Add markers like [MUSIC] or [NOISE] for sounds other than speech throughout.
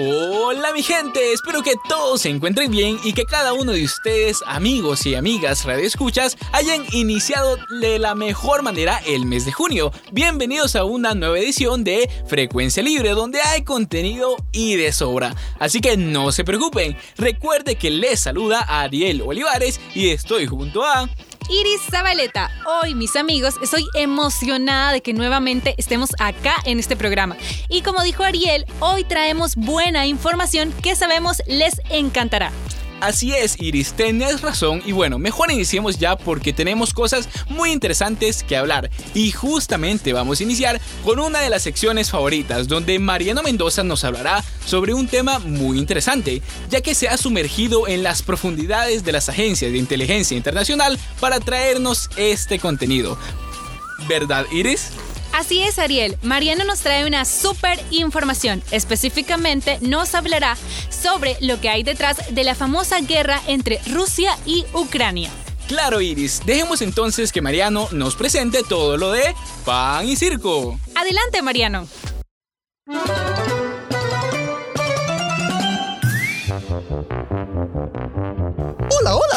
Hola mi gente, espero que todos se encuentren bien y que cada uno de ustedes, amigos y amigas radioescuchas, hayan iniciado de la mejor manera el mes de junio. Bienvenidos a una nueva edición de Frecuencia Libre donde hay contenido y de sobra. Así que no se preocupen, recuerde que les saluda Ariel Olivares y estoy junto a... Iris Zabaleta. Hoy, mis amigos, estoy emocionada de que nuevamente estemos acá en este programa. Y como dijo Ariel, hoy traemos buena información que sabemos les encantará. Así es, Iris, tenés razón y bueno, mejor iniciemos ya porque tenemos cosas muy interesantes que hablar. Y justamente vamos a iniciar con una de las secciones favoritas, donde Mariano Mendoza nos hablará sobre un tema muy interesante, ya que se ha sumergido en las profundidades de las agencias de inteligencia internacional para traernos este contenido. ¿Verdad, Iris? Así es, Ariel. Mariano nos trae una súper información. Específicamente nos hablará sobre lo que hay detrás de la famosa guerra entre Rusia y Ucrania. Claro, Iris. Dejemos entonces que Mariano nos presente todo lo de pan y circo. Adelante, Mariano.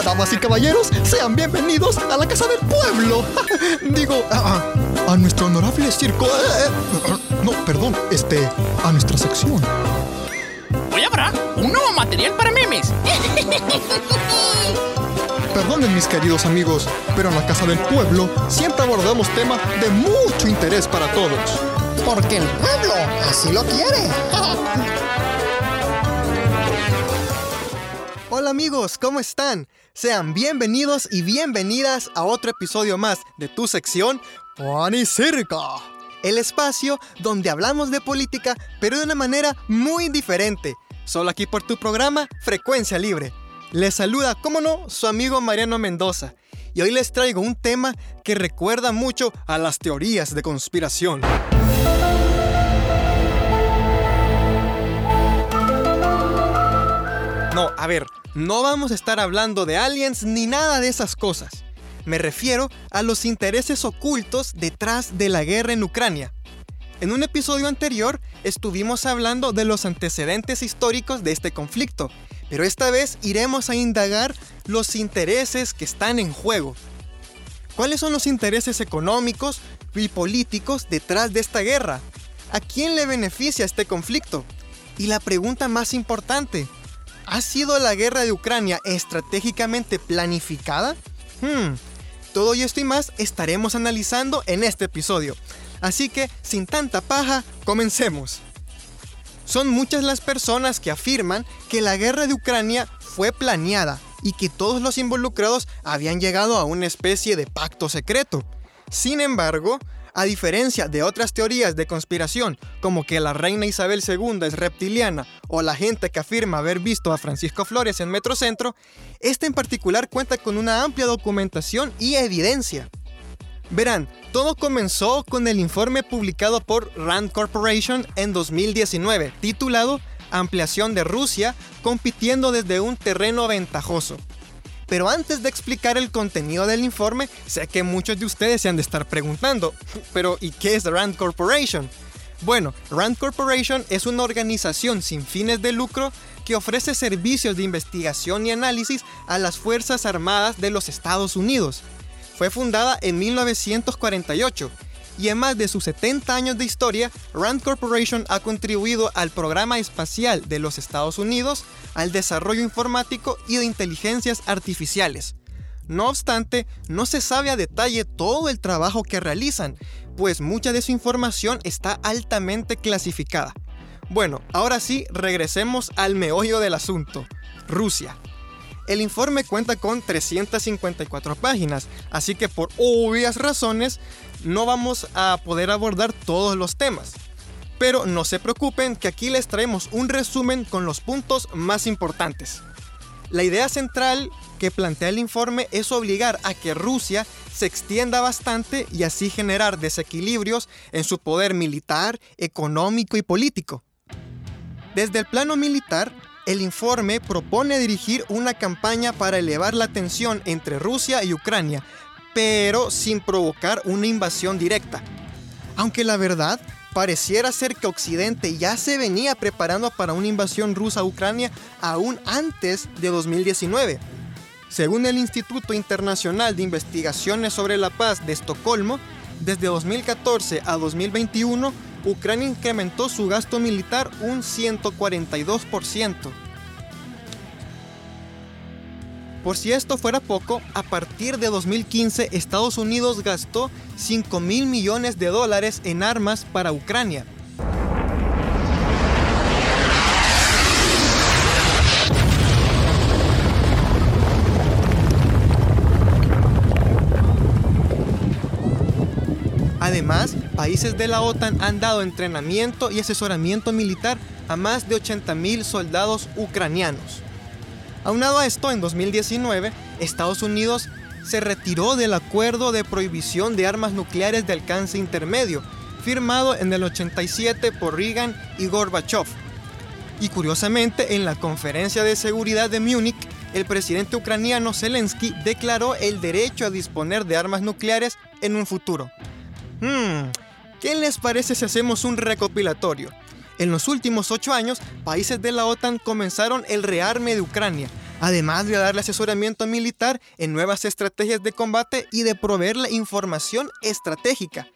Hola, damas y caballeros. Sean bienvenidos a la Casa del Pueblo. [LAUGHS] Digo, a, a, nuestro honorable circo. Eh, eh, no, perdón, este, a nuestra sección. Hoy habrá un nuevo material para memes. [LAUGHS] Perdonen mis queridos amigos, pero en la Casa del Pueblo siempre abordamos temas de mucho interés para todos. Porque el pueblo así lo quiere. [LAUGHS] Hola amigos, ¿cómo están? Sean bienvenidos y bienvenidas a otro episodio más de tu sección Pan y Circo. El espacio donde hablamos de política, pero de una manera muy diferente. Solo aquí por tu programa Frecuencia Libre. Les saluda, como no, su amigo Mariano Mendoza. Y hoy les traigo un tema que recuerda mucho a las teorías de conspiración. No, a ver, no vamos a estar hablando de aliens ni nada de esas cosas. Me refiero a los intereses ocultos detrás de la guerra en Ucrania. En un episodio anterior estuvimos hablando de los antecedentes históricos de este conflicto, pero esta vez iremos a indagar los intereses que están en juego. ¿Cuáles son los intereses económicos y políticos detrás de esta guerra? ¿A quién le beneficia este conflicto? Y la pregunta más importante, ¿Ha sido la guerra de Ucrania estratégicamente planificada? Hmm, todo esto y más estaremos analizando en este episodio. Así que, sin tanta paja, comencemos. Son muchas las personas que afirman que la guerra de Ucrania fue planeada y que todos los involucrados habían llegado a una especie de pacto secreto. Sin embargo, a diferencia de otras teorías de conspiración, como que la reina Isabel II es reptiliana o la gente que afirma haber visto a Francisco Flores en Metrocentro, este en particular cuenta con una amplia documentación y evidencia. Verán, todo comenzó con el informe publicado por Rand Corporation en 2019, titulado Ampliación de Rusia compitiendo desde un terreno ventajoso. Pero antes de explicar el contenido del informe, sé que muchos de ustedes se han de estar preguntando, pero ¿y qué es Rand Corporation? Bueno, Rand Corporation es una organización sin fines de lucro que ofrece servicios de investigación y análisis a las Fuerzas Armadas de los Estados Unidos. Fue fundada en 1948 y en más de sus 70 años de historia, Rand Corporation ha contribuido al programa espacial de los Estados Unidos, al desarrollo informático y de inteligencias artificiales. No obstante, no se sabe a detalle todo el trabajo que realizan, pues mucha de su información está altamente clasificada. Bueno, ahora sí, regresemos al meollo del asunto, Rusia. El informe cuenta con 354 páginas, así que por obvias razones no vamos a poder abordar todos los temas. Pero no se preocupen que aquí les traemos un resumen con los puntos más importantes. La idea central que plantea el informe es obligar a que Rusia se extienda bastante y así generar desequilibrios en su poder militar, económico y político. Desde el plano militar, el informe propone dirigir una campaña para elevar la tensión entre Rusia y Ucrania, pero sin provocar una invasión directa. Aunque la verdad pareciera ser que Occidente ya se venía preparando para una invasión rusa a Ucrania aún antes de 2019. Según el Instituto Internacional de Investigaciones sobre la Paz de Estocolmo, desde 2014 a 2021, Ucrania incrementó su gasto militar un 142%. Por si esto fuera poco, a partir de 2015 Estados Unidos gastó 5 mil millones de dólares en armas para Ucrania. Además, países de la OTAN han dado entrenamiento y asesoramiento militar a más de 80 mil soldados ucranianos. Aunado a esto, en 2019, Estados Unidos se retiró del acuerdo de prohibición de armas nucleares de alcance intermedio, firmado en el 87 por Reagan y Gorbachev. Y curiosamente, en la conferencia de seguridad de Múnich, el presidente ucraniano Zelensky declaró el derecho a disponer de armas nucleares en un futuro. Hmm, ¿qué les parece si hacemos un recopilatorio? En los últimos ocho años, países de la OTAN comenzaron el rearme de Ucrania, además de darle asesoramiento militar en nuevas estrategias de combate y de proveerle información estratégica.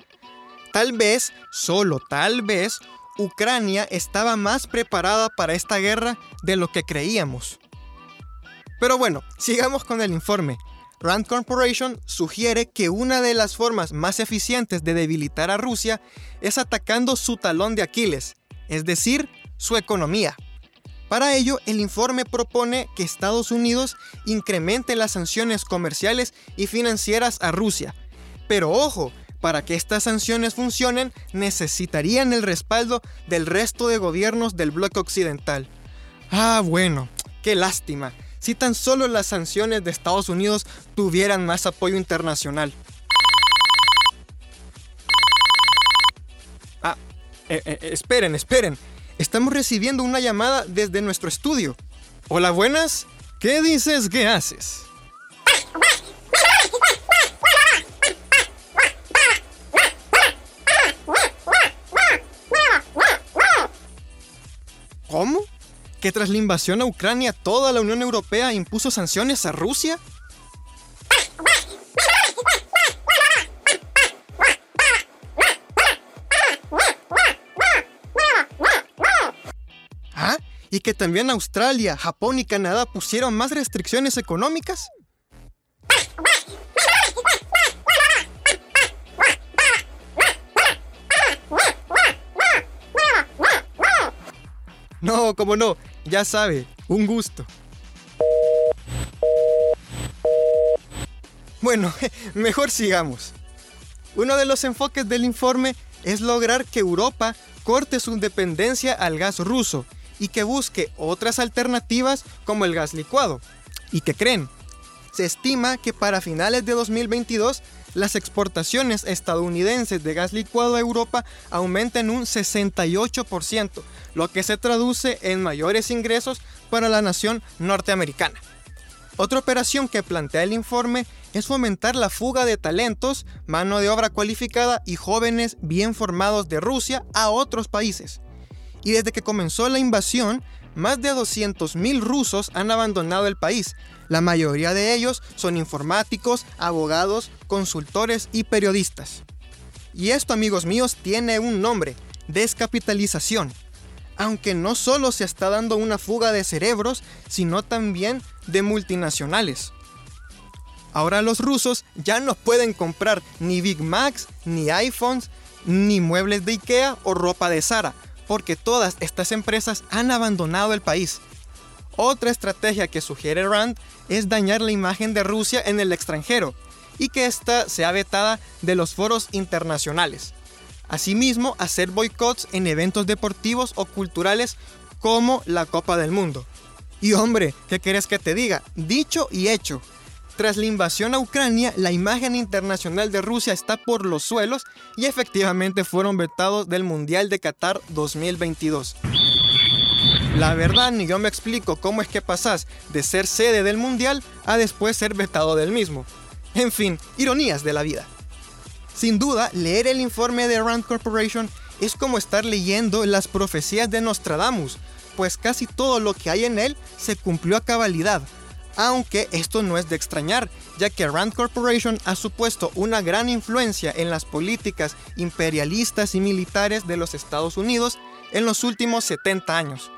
Tal vez, solo tal vez, Ucrania estaba más preparada para esta guerra de lo que creíamos. Pero bueno, sigamos con el informe. Rand Corporation sugiere que una de las formas más eficientes de debilitar a Rusia es atacando su talón de Aquiles, es decir, su economía. Para ello, el informe propone que Estados Unidos incremente las sanciones comerciales y financieras a Rusia. Pero ojo, para que estas sanciones funcionen necesitarían el respaldo del resto de gobiernos del bloque occidental. Ah, bueno, qué lástima, si tan solo las sanciones de Estados Unidos tuvieran más apoyo internacional. Eh, eh, esperen, esperen. Estamos recibiendo una llamada desde nuestro estudio. Hola, buenas. ¿Qué dices que haces? ¿Cómo? ¿Que tras la invasión a Ucrania toda la Unión Europea impuso sanciones a Rusia? ¿Y que también Australia, Japón y Canadá pusieron más restricciones económicas? No, como no, ya sabe, un gusto. Bueno, [LAUGHS] mejor sigamos. Uno de los enfoques del informe es lograr que Europa corte su dependencia al gas ruso y que busque otras alternativas como el gas licuado. ¿Y qué creen? Se estima que para finales de 2022 las exportaciones estadounidenses de gas licuado a Europa aumenten un 68%, lo que se traduce en mayores ingresos para la nación norteamericana. Otra operación que plantea el informe es fomentar la fuga de talentos, mano de obra cualificada y jóvenes bien formados de Rusia a otros países. Y desde que comenzó la invasión, más de 200.000 rusos han abandonado el país. La mayoría de ellos son informáticos, abogados, consultores y periodistas. Y esto, amigos míos, tiene un nombre, descapitalización. Aunque no solo se está dando una fuga de cerebros, sino también de multinacionales. Ahora los rusos ya no pueden comprar ni Big Macs, ni iPhones, ni muebles de Ikea o ropa de Zara, porque todas estas empresas han abandonado el país. Otra estrategia que sugiere Rand es dañar la imagen de Rusia en el extranjero y que ésta sea vetada de los foros internacionales. Asimismo, hacer boicots en eventos deportivos o culturales como la Copa del Mundo. Y hombre, ¿qué quieres que te diga? Dicho y hecho. Tras la invasión a Ucrania, la imagen internacional de Rusia está por los suelos y efectivamente fueron vetados del Mundial de Qatar 2022. La verdad, ni yo me explico cómo es que pasás de ser sede del Mundial a después ser vetado del mismo. En fin, ironías de la vida. Sin duda, leer el informe de Rand Corporation es como estar leyendo las profecías de Nostradamus, pues casi todo lo que hay en él se cumplió a cabalidad. Aunque esto no es de extrañar, ya que Rand Corporation ha supuesto una gran influencia en las políticas imperialistas y militares de los Estados Unidos en los últimos 70 años.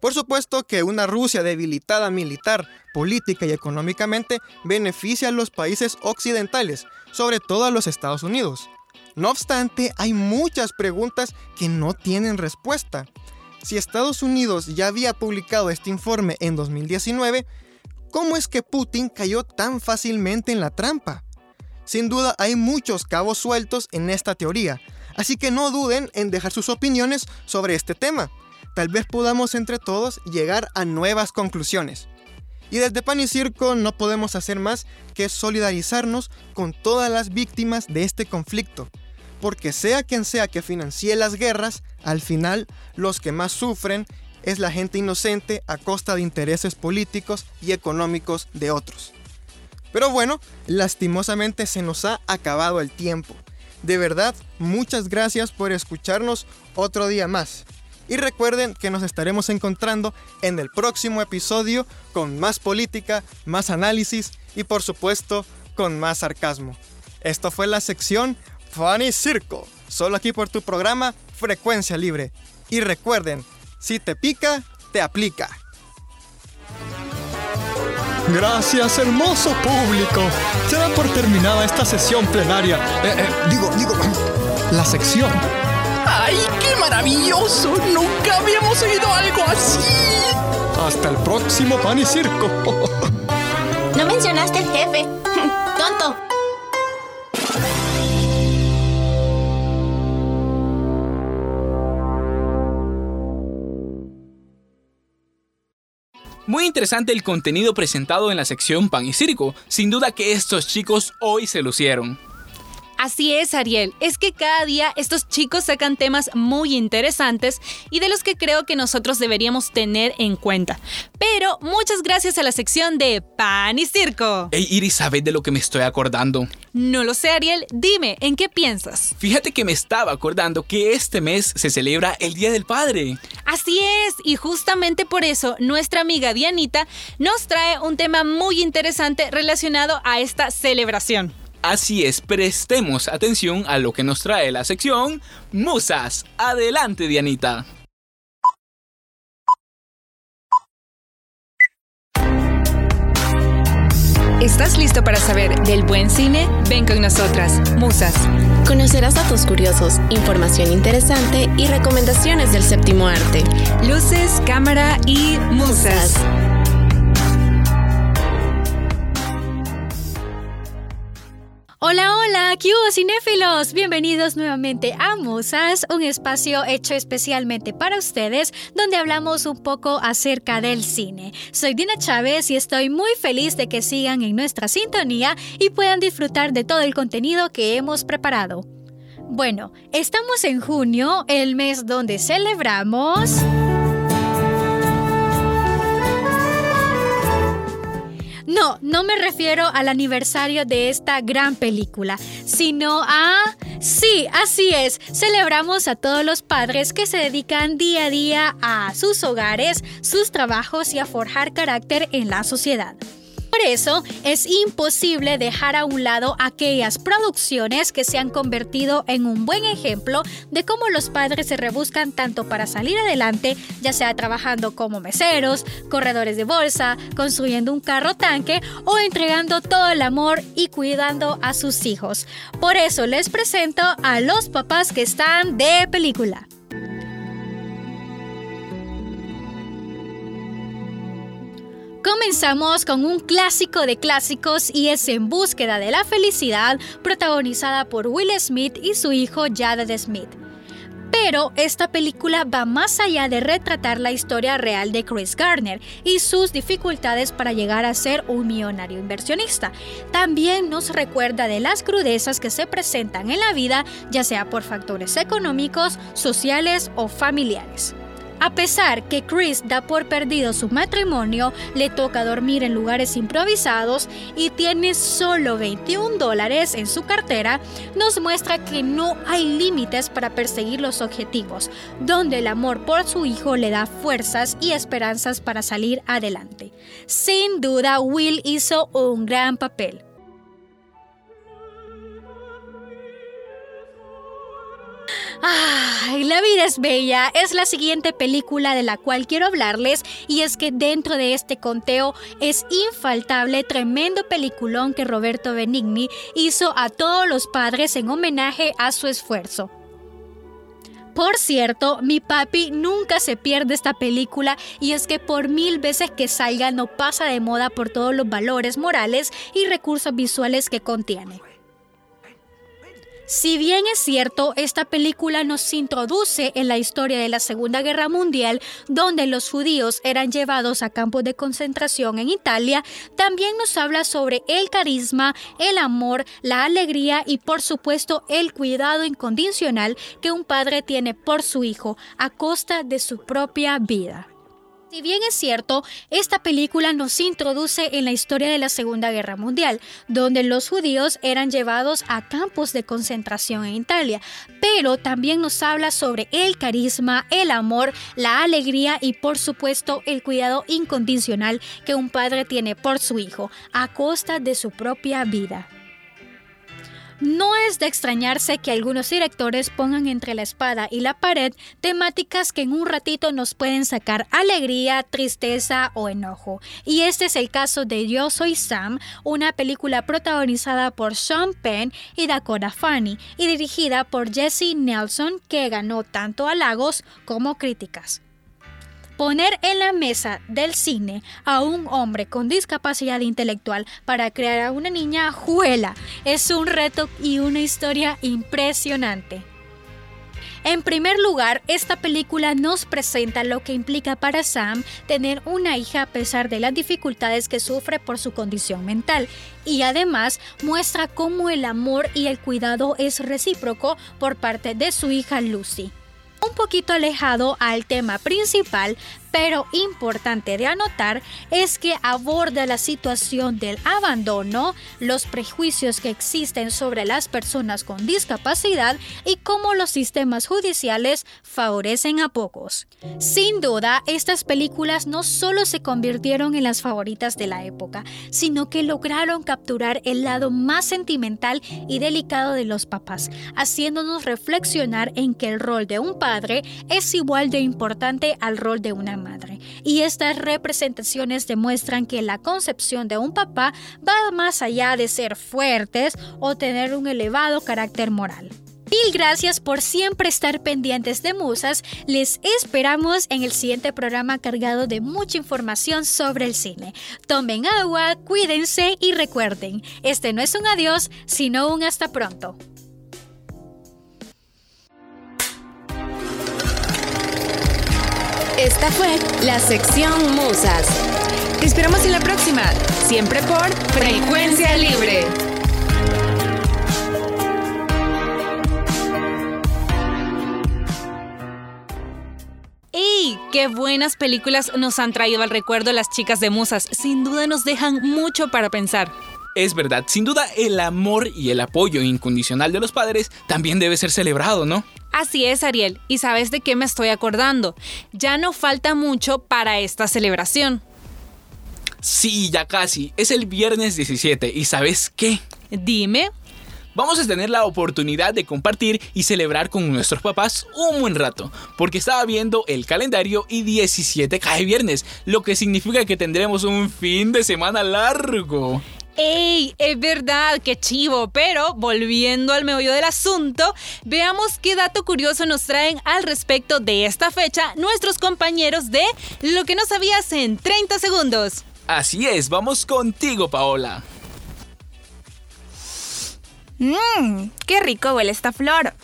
Por supuesto que una Rusia debilitada militar, política y económicamente beneficia a los países occidentales, sobre todo a los Estados Unidos. No obstante, hay muchas preguntas que no tienen respuesta. Si Estados Unidos ya había publicado este informe en 2019, ¿cómo es que Putin cayó tan fácilmente en la trampa? Sin duda hay muchos cabos sueltos en esta teoría, así que no duden en dejar sus opiniones sobre este tema tal vez podamos entre todos llegar a nuevas conclusiones. Y desde Pan y Circo no podemos hacer más que solidarizarnos con todas las víctimas de este conflicto, porque sea quien sea que financie las guerras, al final los que más sufren es la gente inocente a costa de intereses políticos y económicos de otros. Pero bueno, lastimosamente se nos ha acabado el tiempo. De verdad, muchas gracias por escucharnos otro día más. Y recuerden que nos estaremos encontrando en el próximo episodio con más política, más análisis y por supuesto con más sarcasmo. Esto fue la sección Funny Circo, solo aquí por tu programa Frecuencia Libre. Y recuerden, si te pica, te aplica. Gracias, hermoso público. Se da por terminada esta sesión plenaria. Eh, eh, digo, digo, la sección. ¡Ay, qué maravilloso! Nunca habíamos oído algo así. Hasta el próximo pan y circo. No mencionaste al jefe. [LAUGHS] Tonto. Muy interesante el contenido presentado en la sección Pan y Circo. Sin duda que estos chicos hoy se lucieron. Así es, Ariel. Es que cada día estos chicos sacan temas muy interesantes y de los que creo que nosotros deberíamos tener en cuenta. Pero muchas gracias a la sección de Pan y Circo. Hey, Iris, ¿sabes de lo que me estoy acordando? No lo sé, Ariel. Dime, ¿en qué piensas? Fíjate que me estaba acordando que este mes se celebra el Día del Padre. Así es, y justamente por eso nuestra amiga Dianita nos trae un tema muy interesante relacionado a esta celebración. Así es, prestemos atención a lo que nos trae la sección Musas. Adelante, Dianita. ¿Estás listo para saber del buen cine? Ven con nosotras, Musas. Conocerás datos curiosos, información interesante y recomendaciones del séptimo arte. Luces, cámara y musas. Hola, hola, ¿qué hubo cinéfilos? Bienvenidos nuevamente a Musas, un espacio hecho especialmente para ustedes donde hablamos un poco acerca del cine. Soy Dina Chávez y estoy muy feliz de que sigan en nuestra sintonía y puedan disfrutar de todo el contenido que hemos preparado. Bueno, estamos en junio, el mes donde celebramos... No, no me refiero al aniversario de esta gran película, sino a... Sí, así es, celebramos a todos los padres que se dedican día a día a sus hogares, sus trabajos y a forjar carácter en la sociedad. Por eso es imposible dejar a un lado aquellas producciones que se han convertido en un buen ejemplo de cómo los padres se rebuscan tanto para salir adelante, ya sea trabajando como meseros, corredores de bolsa, construyendo un carro tanque o entregando todo el amor y cuidando a sus hijos. Por eso les presento a los papás que están de película. Comenzamos con un clásico de clásicos y es En búsqueda de la felicidad, protagonizada por Will Smith y su hijo Jaden Smith. Pero esta película va más allá de retratar la historia real de Chris Garner y sus dificultades para llegar a ser un millonario inversionista. También nos recuerda de las crudezas que se presentan en la vida, ya sea por factores económicos, sociales o familiares. A pesar que Chris da por perdido su matrimonio, le toca dormir en lugares improvisados y tiene solo 21 dólares en su cartera, nos muestra que no hay límites para perseguir los objetivos, donde el amor por su hijo le da fuerzas y esperanzas para salir adelante. Sin duda, Will hizo un gran papel. Ay, La vida es bella es la siguiente película de la cual quiero hablarles y es que dentro de este conteo es infaltable tremendo peliculón que Roberto Benigni hizo a todos los padres en homenaje a su esfuerzo. Por cierto, mi papi nunca se pierde esta película y es que por mil veces que salga no pasa de moda por todos los valores morales y recursos visuales que contiene. Si bien es cierto, esta película nos introduce en la historia de la Segunda Guerra Mundial, donde los judíos eran llevados a campos de concentración en Italia, también nos habla sobre el carisma, el amor, la alegría y por supuesto el cuidado incondicional que un padre tiene por su hijo a costa de su propia vida. Si bien es cierto, esta película nos introduce en la historia de la Segunda Guerra Mundial, donde los judíos eran llevados a campos de concentración en Italia, pero también nos habla sobre el carisma, el amor, la alegría y por supuesto el cuidado incondicional que un padre tiene por su hijo, a costa de su propia vida. No es de extrañarse que algunos directores pongan entre la espada y la pared temáticas que en un ratito nos pueden sacar alegría, tristeza o enojo. Y este es el caso de Yo Soy Sam, una película protagonizada por Sean Penn y Dakota Fanny y dirigida por Jesse Nelson que ganó tanto halagos como críticas. Poner en la mesa del cine a un hombre con discapacidad intelectual para crear a una niña juela. Es un reto y una historia impresionante. En primer lugar, esta película nos presenta lo que implica para Sam tener una hija a pesar de las dificultades que sufre por su condición mental. Y además muestra cómo el amor y el cuidado es recíproco por parte de su hija Lucy un poquito alejado al tema principal, pero importante de anotar es que aborda la situación del abandono, los prejuicios que existen sobre las personas con discapacidad y cómo los sistemas judiciales favorecen a pocos. Sin duda, estas películas no solo se convirtieron en las favoritas de la época, sino que lograron capturar el lado más sentimental y delicado de los papás, haciéndonos reflexionar en que el rol de un padre es igual de importante al rol de una madre. Y estas representaciones demuestran que la concepción de un papá va más allá de ser fuertes o tener un elevado carácter moral. Mil gracias por siempre estar pendientes de Musas. Les esperamos en el siguiente programa cargado de mucha información sobre el cine. Tomen agua, cuídense y recuerden, este no es un adiós, sino un hasta pronto. Esta fue la sección Musas. Te esperamos en la próxima, siempre por Frecuencia Libre. ¡Ey! ¡Qué buenas películas nos han traído al recuerdo las chicas de Musas! Sin duda nos dejan mucho para pensar. Es verdad, sin duda el amor y el apoyo incondicional de los padres también debe ser celebrado, ¿no? Así es, Ariel. ¿Y sabes de qué me estoy acordando? Ya no falta mucho para esta celebración. Sí, ya casi. Es el viernes 17. ¿Y sabes qué? Dime. Vamos a tener la oportunidad de compartir y celebrar con nuestros papás un buen rato, porque estaba viendo el calendario y 17 cae viernes, lo que significa que tendremos un fin de semana largo. ¡Ey! Es verdad, qué chivo, pero volviendo al meollo del asunto, veamos qué dato curioso nos traen al respecto de esta fecha nuestros compañeros de Lo que no sabías en 30 segundos. Así es, vamos contigo, Paola. Mmm, qué rico huele esta flor.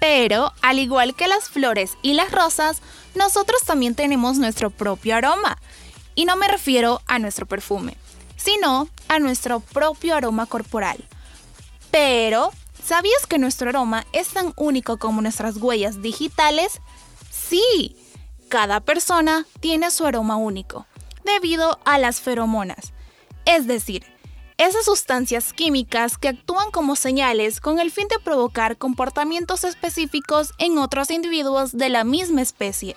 Pero, al igual que las flores y las rosas, nosotros también tenemos nuestro propio aroma. Y no me refiero a nuestro perfume, sino a nuestro propio aroma corporal. Pero, ¿sabías que nuestro aroma es tan único como nuestras huellas digitales? Sí, cada persona tiene su aroma único, debido a las feromonas. Es decir, esas sustancias químicas que actúan como señales con el fin de provocar comportamientos específicos en otros individuos de la misma especie.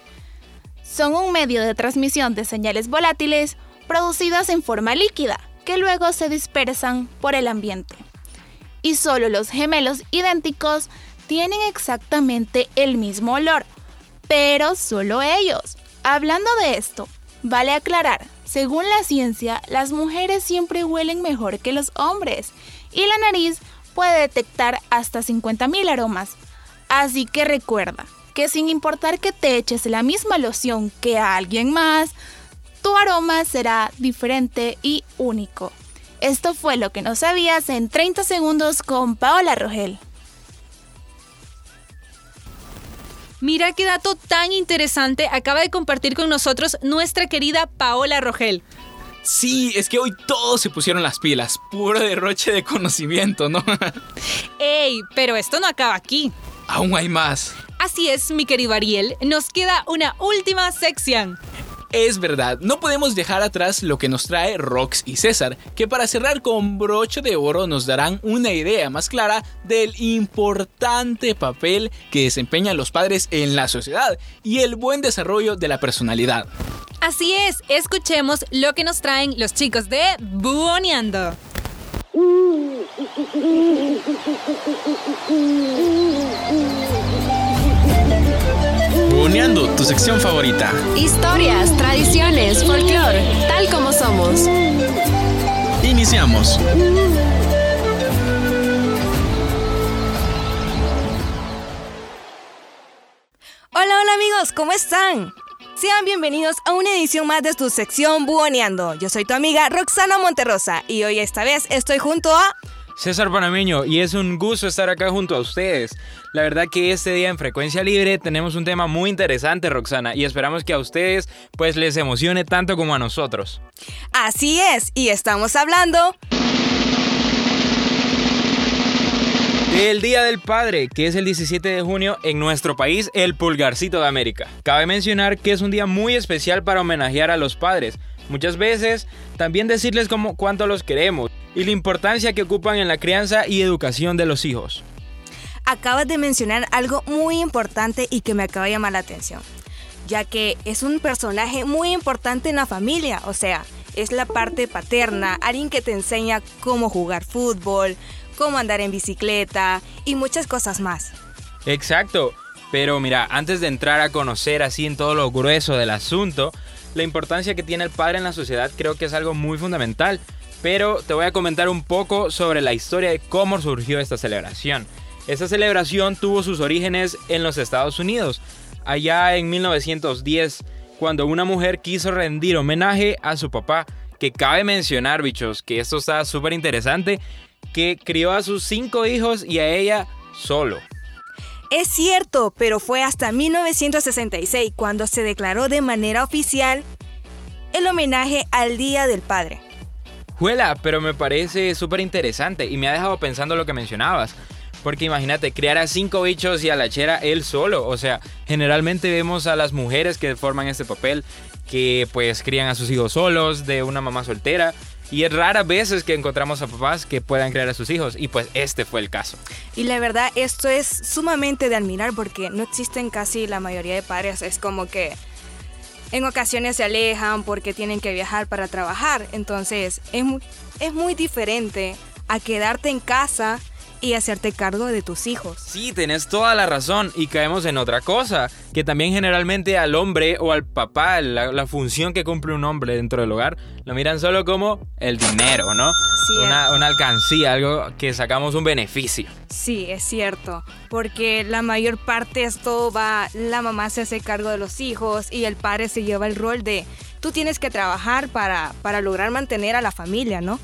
Son un medio de transmisión de señales volátiles producidas en forma líquida, que luego se dispersan por el ambiente. Y solo los gemelos idénticos tienen exactamente el mismo olor, pero solo ellos. Hablando de esto, vale aclarar según la ciencia, las mujeres siempre huelen mejor que los hombres y la nariz puede detectar hasta 50.000 aromas. Así que recuerda que sin importar que te eches la misma loción que a alguien más, tu aroma será diferente y único. Esto fue lo que no sabías en 30 segundos con Paola Rogel. Mira qué dato tan interesante acaba de compartir con nosotros nuestra querida Paola Rogel. Sí, es que hoy todos se pusieron las pilas, puro derroche de conocimiento, ¿no? [LAUGHS] ¡Ey! Pero esto no acaba aquí. Aún hay más. Así es, mi querido Ariel, nos queda una última sección. Es verdad, no podemos dejar atrás lo que nos trae Rox y César, que para cerrar con broche de oro nos darán una idea más clara del importante papel que desempeñan los padres en la sociedad y el buen desarrollo de la personalidad. Así es, escuchemos lo que nos traen los chicos de Buoneando. [LAUGHS] Buoneando, tu sección favorita. Historias, tradiciones, folclore, tal como somos. Iniciamos. Hola, hola amigos, ¿cómo están? Sean bienvenidos a una edición más de tu sección Buoneando. Yo soy tu amiga Roxana Monterrosa y hoy esta vez estoy junto a... César Panameño y es un gusto estar acá junto a ustedes. La verdad que este día en Frecuencia Libre tenemos un tema muy interesante, Roxana, y esperamos que a ustedes pues les emocione tanto como a nosotros. Así es, y estamos hablando El Día del Padre, que es el 17 de junio en nuestro país, el pulgarcito de América. Cabe mencionar que es un día muy especial para homenajear a los padres. Muchas veces también decirles como cuánto los queremos y la importancia que ocupan en la crianza y educación de los hijos. Acabas de mencionar algo muy importante y que me acaba de llamar la atención, ya que es un personaje muy importante en la familia, o sea, es la parte paterna, alguien que te enseña cómo jugar fútbol, cómo andar en bicicleta y muchas cosas más. Exacto, pero mira, antes de entrar a conocer así en todo lo grueso del asunto, la importancia que tiene el padre en la sociedad creo que es algo muy fundamental. Pero te voy a comentar un poco sobre la historia de cómo surgió esta celebración. Esta celebración tuvo sus orígenes en los Estados Unidos, allá en 1910, cuando una mujer quiso rendir homenaje a su papá, que cabe mencionar, bichos, que esto está súper interesante, que crió a sus cinco hijos y a ella solo. Es cierto, pero fue hasta 1966 cuando se declaró de manera oficial el homenaje al Día del Padre. Juela, pero me parece súper interesante y me ha dejado pensando lo que mencionabas. Porque imagínate, criar a cinco bichos y a la chera él solo. O sea, generalmente vemos a las mujeres que forman este papel que pues crían a sus hijos solos, de una mamá soltera. Y es raras veces que encontramos a papás que puedan criar a sus hijos. Y pues este fue el caso. Y la verdad, esto es sumamente de admirar porque no existen casi la mayoría de padres. Es como que en ocasiones se alejan porque tienen que viajar para trabajar. Entonces es muy, es muy diferente a quedarte en casa y hacerte cargo de tus hijos. Sí, tenés toda la razón y caemos en otra cosa, que también generalmente al hombre o al papá, la, función que cumple un hombre dentro del hogar, lo miran solo como el dinero, ¿no? Sí, una, una alcancía, algo que sacamos un beneficio. Sí, es cierto, porque la mayor parte esto va, la mamá se hace cargo de los hijos y el padre se lleva el rol de tú tienes que trabajar para, para lograr mantener a la familia, ¿no?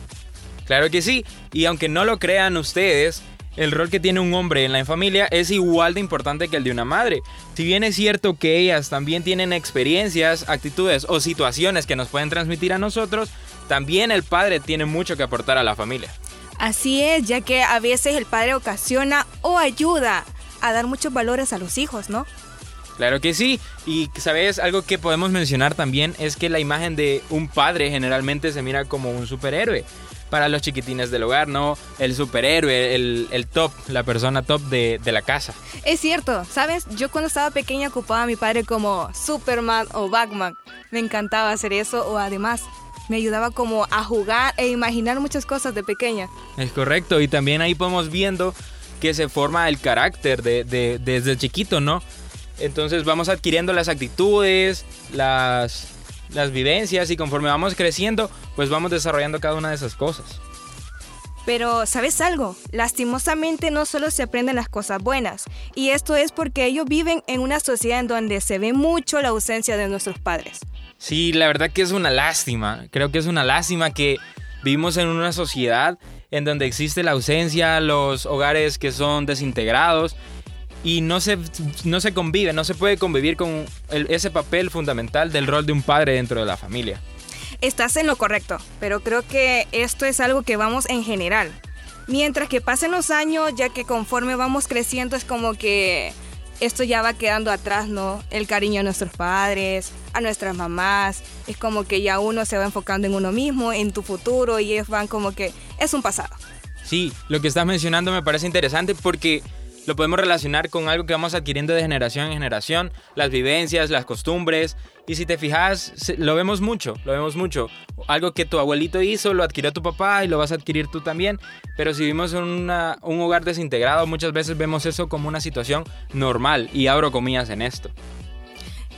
Claro que sí, y aunque no lo crean ustedes, el rol que tiene un hombre en la familia es igual de importante que el de una madre. Si bien es cierto que ellas también tienen experiencias, actitudes o situaciones que nos pueden transmitir a nosotros, también el padre tiene mucho que aportar a la familia. Así es, ya que a veces el padre ocasiona o ayuda a dar muchos valores a los hijos, ¿no? Claro que sí, y sabes, algo que podemos mencionar también es que la imagen de un padre generalmente se mira como un superhéroe para los chiquitines del hogar, ¿no? El superhéroe, el, top, la persona top de, de, la casa. Es cierto, ¿sabes? Yo cuando estaba pequeña ocupaba a mi padre como Superman o Batman. Me encantaba hacer eso o además me ayudaba como a jugar e imaginar muchas cosas de pequeña. Es correcto, y también ahí podemos viendo que se forma el carácter de, de, desde chiquito, ¿no? Entonces vamos adquiriendo las actitudes, las, las vivencias y conforme vamos creciendo, pues vamos desarrollando cada una de esas cosas. Pero, ¿sabes algo? Lastimosamente no solo se aprenden las cosas buenas, y esto es porque ellos viven en una sociedad en donde se ve mucho la ausencia de nuestros padres. Sí, la verdad que es una lástima. Creo que es una lástima que vivimos en una sociedad en donde existe la ausencia, los hogares que son desintegrados y no se, no se convive, no se puede convivir con ese papel fundamental del rol de un padre dentro de la familia. Estás en lo correcto, pero creo que esto es algo que vamos en general. Mientras que pasen los años, ya que conforme vamos creciendo es como que esto ya va quedando atrás, ¿no? El cariño a nuestros padres, a nuestras mamás, es como que ya uno se va enfocando en uno mismo, en tu futuro y ellos van como que es un pasado. Sí, lo que estás mencionando me parece interesante porque lo podemos relacionar con algo que vamos adquiriendo de generación en generación, las vivencias, las costumbres. Y si te fijas, lo vemos mucho, lo vemos mucho. Algo que tu abuelito hizo, lo adquirió tu papá y lo vas a adquirir tú también. Pero si vivimos en un hogar desintegrado, muchas veces vemos eso como una situación normal. Y abro comillas en esto.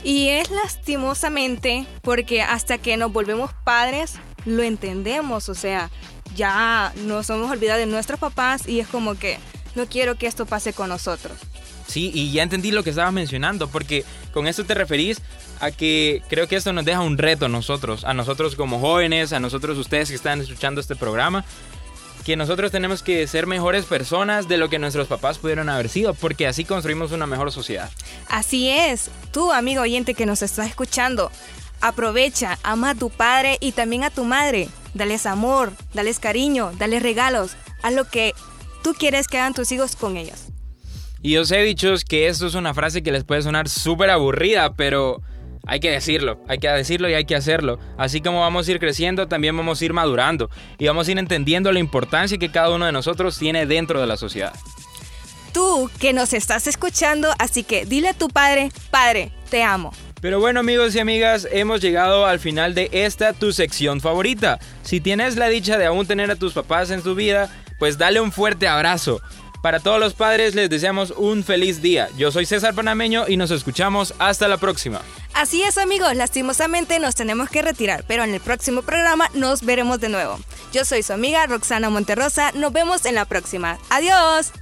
Y es lastimosamente porque hasta que nos volvemos padres, lo entendemos. O sea, ya nos hemos olvidado de nuestros papás y es como que no quiero que esto pase con nosotros. Sí, y ya entendí lo que estabas mencionando, porque con esto te referís a que creo que esto nos deja un reto a nosotros, a nosotros como jóvenes, a nosotros ustedes que están escuchando este programa, que nosotros tenemos que ser mejores personas de lo que nuestros papás pudieron haber sido, porque así construimos una mejor sociedad. Así es, tú amigo oyente que nos estás escuchando, aprovecha, ama a tu padre y también a tu madre, dales amor, dales cariño, dales regalos, haz lo que tú quieres que hagan tus hijos con ellos. Y os he dicho que esto es una frase que les puede sonar súper aburrida, pero hay que decirlo, hay que decirlo y hay que hacerlo. Así como vamos a ir creciendo, también vamos a ir madurando y vamos a ir entendiendo la importancia que cada uno de nosotros tiene dentro de la sociedad. Tú que nos estás escuchando, así que dile a tu padre, padre, te amo. Pero bueno amigos y amigas, hemos llegado al final de esta tu sección favorita. Si tienes la dicha de aún tener a tus papás en tu vida, pues dale un fuerte abrazo. Para todos los padres les deseamos un feliz día. Yo soy César Panameño y nos escuchamos hasta la próxima. Así es amigos, lastimosamente nos tenemos que retirar, pero en el próximo programa nos veremos de nuevo. Yo soy su amiga Roxana Monterrosa, nos vemos en la próxima. Adiós.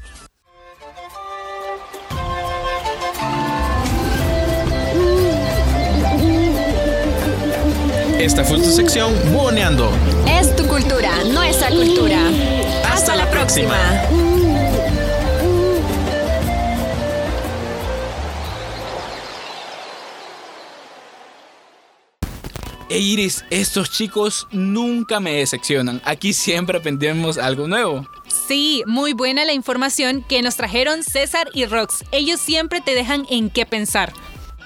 Esta fue tu sección Boneando. Es tu cultura, nuestra cultura. Hasta, la próxima. Hey Iris, estos chicos nunca me decepcionan. Aquí siempre aprendemos algo nuevo. Sí, muy buena la información que nos trajeron César y Rox. Ellos siempre te dejan en qué pensar.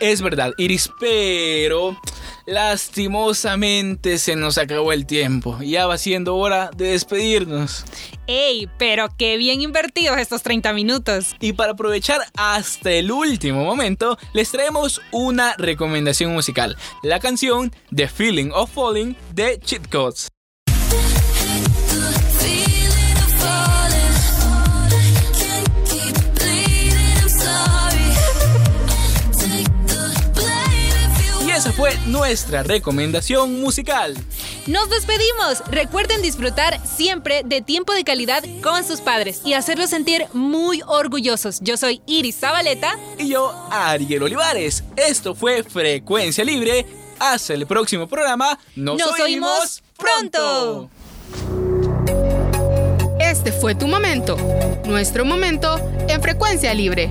Es verdad, Iris, pero lastimosamente se nos acabó el tiempo. Ya va siendo hora de despedirnos. ¡Ey! Pero qué bien invertidos estos 30 minutos. Y para aprovechar hasta el último momento, les traemos una recomendación musical. La canción The Feeling of Falling de Cheat Codes. Esa fue nuestra recomendación musical. Nos despedimos. Recuerden disfrutar siempre de tiempo de calidad con sus padres y hacerlos sentir muy orgullosos. Yo soy Iris Zabaleta. Y yo, Ariel Olivares. Esto fue Frecuencia Libre. Hasta el próximo programa. Nos, Nos oímos pronto. Este fue tu momento, nuestro momento en frecuencia libre.